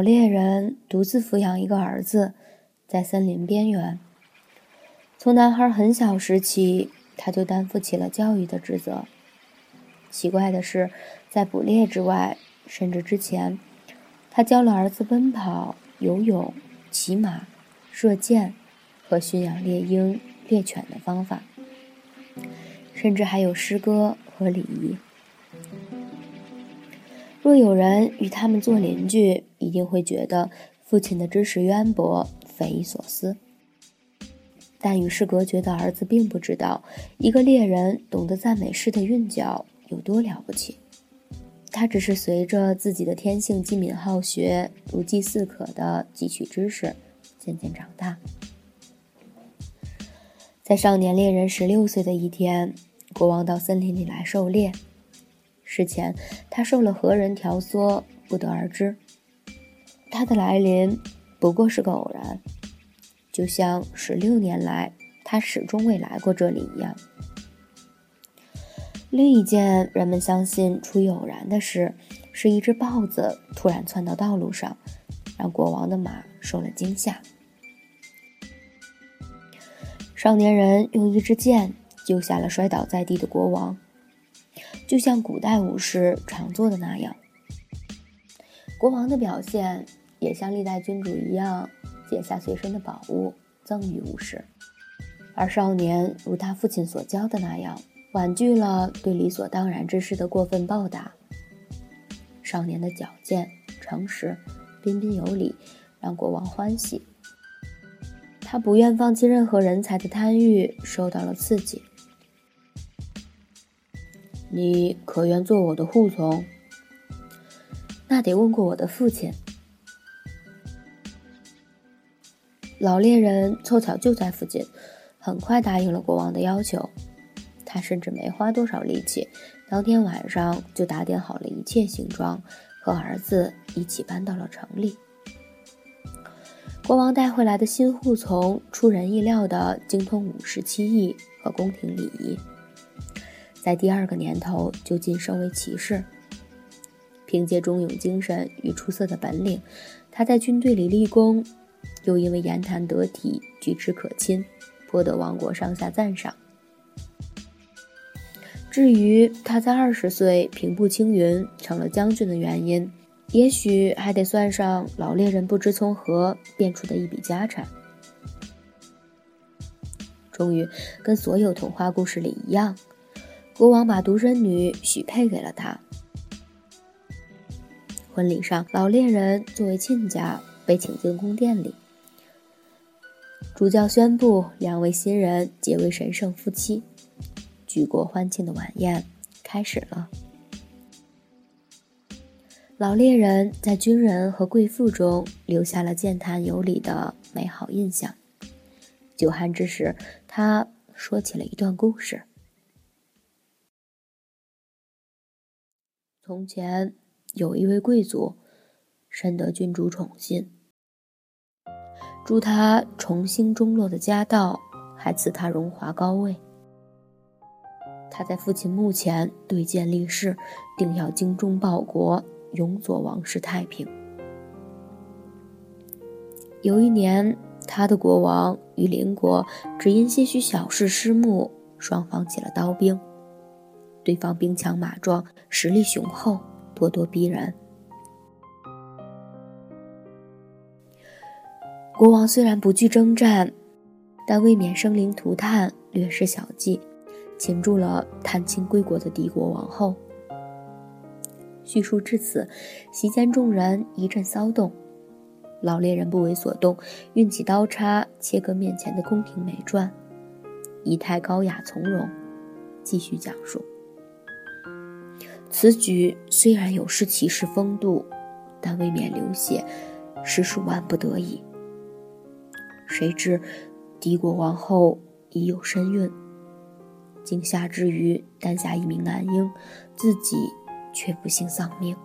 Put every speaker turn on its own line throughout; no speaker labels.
老猎人独自抚养一个儿子，在森林边缘。从男孩很小时起，他就担负起了教育的职责。奇怪的是，在捕猎之外，甚至之前，他教了儿子奔跑、游泳、骑马、射箭和驯养猎鹰、猎犬的方法，甚至还有诗歌和礼仪。若有人与他们做邻居，一定会觉得父亲的知识渊博，匪夷所思。但与世隔绝的儿子并不知道，一个猎人懂得赞美诗的韵脚有多了不起。他只是随着自己的天性机敏好学、如饥似渴的汲取知识，渐渐长大。在少年猎人十六岁的一天，国王到森林里来狩猎。事前，他受了何人挑唆，不得而知。他的来临不过是个偶然，就像十六年来他始终未来过这里一样。另一件人们相信出于偶然的事，是一只豹子突然窜到道路上，让国王的马受了惊吓。少年人用一支箭救下了摔倒在地的国王。就像古代武士常做的那样，国王的表现也像历代君主一样，解下随身的宝物赠予武士，而少年如他父亲所教的那样，婉拒了对理所当然之事的过分报答。少年的矫健、诚实、彬彬有礼，让国王欢喜。他不愿放弃任何人才的贪欲受到了刺激。你可愿做我的护从？那得问过我的父亲。老猎人凑巧就在附近，很快答应了国王的要求。他甚至没花多少力气，当天晚上就打点好了一切行装，和儿子一起搬到了城里。国王带回来的新护从出人意料的精通武士七艺和宫廷礼仪。在第二个年头就晋升为骑士。凭借忠勇精神与出色的本领，他在军队里立功，又因为言谈得体、举止可亲，颇得王国上下赞赏。至于他在二十岁平步青云成了将军的原因，也许还得算上老猎人不知从何变出的一笔家产。终于，跟所有童话故事里一样。国王把独生女许配给了他。婚礼上，老猎人作为亲家被请进宫殿里。主教宣布两位新人结为神圣夫妻。举国欢庆的晚宴开始了。老猎人在军人和贵妇中留下了健谈有礼的美好印象。酒酣之时，他说起了一段故事。从前有一位贵族，深得君主宠信，助他重兴中落的家道，还赐他荣华高位。他在父亲墓前对剑立誓，定要精忠报国，永佐王室太平。有一年，他的国王与邻国只因些许小事失目，双方起了刀兵。对方兵强马壮，实力雄厚，咄咄逼人。国王虽然不惧征战，但未免生灵涂炭，略施小计，擒住了探亲归国的敌国王后。叙述至此，席间众人一阵骚动。老猎人不为所动，运起刀叉切割面前的宫廷美馔，仪态高雅从容，继续讲述。此举虽然有失骑士风度，但未免流血，实属万不得已。谁知敌国王后已有身孕，惊吓之余诞下一名男婴，自己却不幸丧命。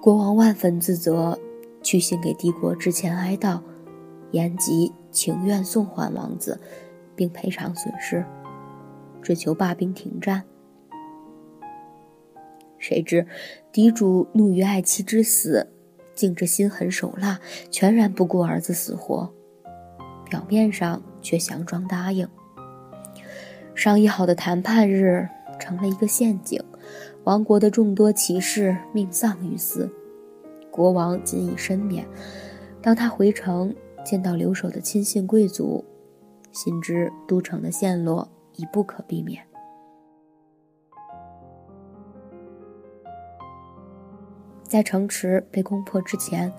国王万分自责，去信给帝国之前哀悼，言及情愿送还王子，并赔偿损失，只求罢兵停战。谁知敌主怒于爱妻之死，竟着心狠手辣，全然不顾儿子死活，表面上却佯装答应。商议好的谈判日成了一个陷阱。王国的众多骑士命丧于斯，国王仅以身免。当他回城见到留守的亲信贵族，心知都城的陷落已不可避免。在城池被攻破之前，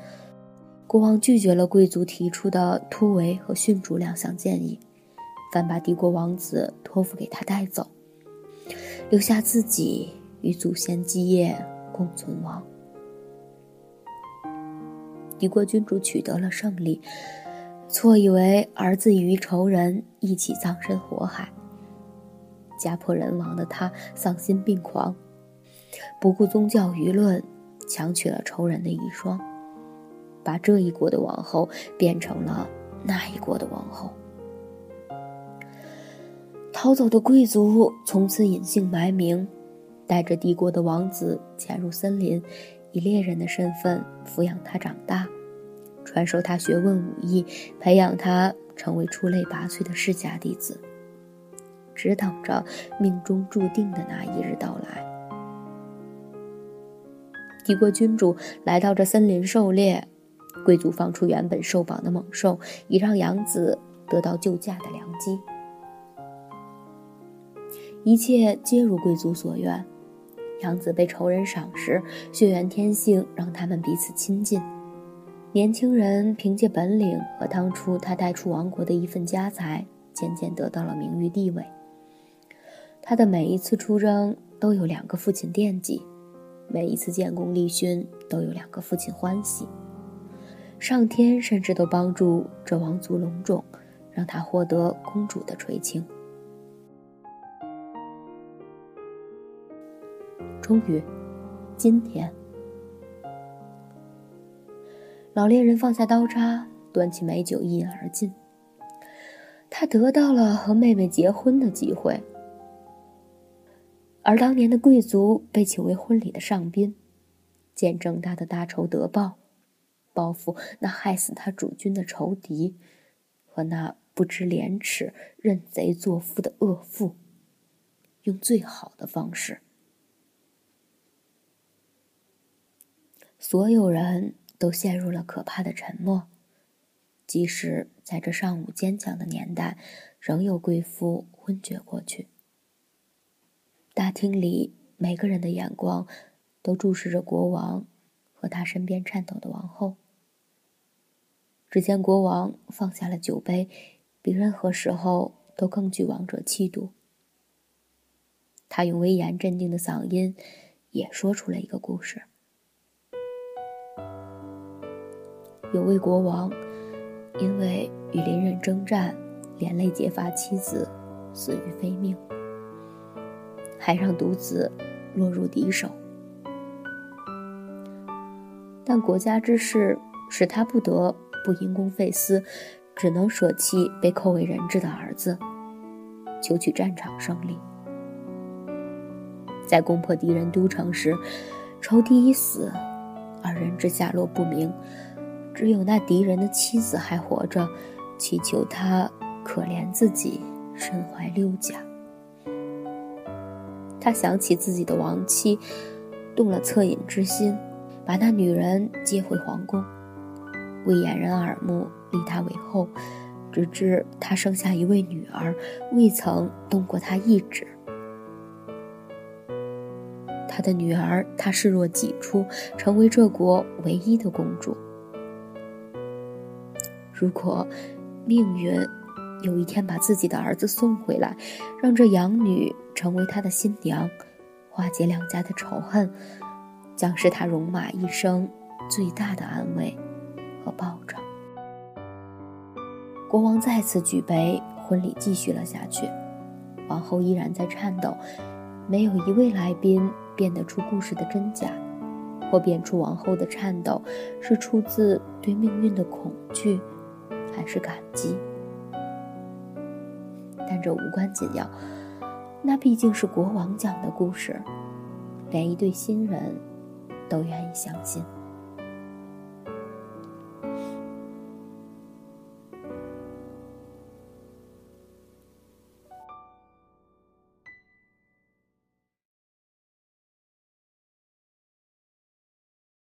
国王拒绝了贵族提出的突围和殉主两项建议，反把帝国王子托付给他带走，留下自己。与祖先基业共存亡。敌国君主取得了胜利，错以为儿子与仇人一起葬身火海。家破人亡的他丧心病狂，不顾宗教舆论，抢取了仇人的遗孀，把这一国的王后变成了那一国的王后。逃走的贵族从此隐姓埋名。带着帝国的王子潜入森林，以猎人的身份抚养他长大，传授他学问武艺，培养他成为出类拔萃的世家弟子，只等着命中注定的那一日到来。帝国君主来到这森林狩猎，贵族放出原本受绑的猛兽，以让养子得到救驾的良机。一切皆如贵族所愿。养子被仇人赏识，血缘天性让他们彼此亲近。年轻人凭借本领和当初他带出王国的一份家财，渐渐得到了名誉地位。他的每一次出征都有两个父亲惦记，每一次建功立勋都有两个父亲欢喜。上天甚至都帮助这王族隆重，让他获得公主的垂青。终于，今天，老猎人放下刀叉，端起美酒一饮而尽。他得到了和妹妹结婚的机会，而当年的贵族被请为婚礼的上宾，见证他的大仇得报，报复那害死他主君的仇敌，和那不知廉耻、认贼作父的恶妇，用最好的方式。所有人都陷入了可怕的沉默，即使在这尚武坚强的年代，仍有贵妇昏厥过去。大厅里每个人的眼光都注视着国王和他身边颤抖的王后。只见国王放下了酒杯，比任何时候都更具王者气度。他用威严镇定的嗓音，也说出了一个故事。有位国王，因为与邻人征战，连累结发妻子，死于非命，还让独子落入敌手。但国家之事使他不得不因公废私，只能舍弃被扣为人质的儿子，求取战场胜利。在攻破敌人都城时，仇敌已死，二人之下落不明，只有那敌人的妻子还活着，祈求他可怜自己，身怀六甲。他想起自己的亡妻，动了恻隐之心，把那女人接回皇宫，为掩人耳目，立她为后，直至他生下一位女儿，未曾动过他一指。他的女儿，他视若己出，成为这国唯一的公主。如果命运有一天把自己的儿子送回来，让这养女成为他的新娘，化解两家的仇恨，将是他戎马一生最大的安慰和报酬。国王再次举杯，婚礼继续了下去，王后依然在颤抖，没有一位来宾。辨得出故事的真假，或辨出王后的颤抖是出自对命运的恐惧，还是感激。这无关紧要，那毕竟是国王讲的故事，连一对新人都愿意相信。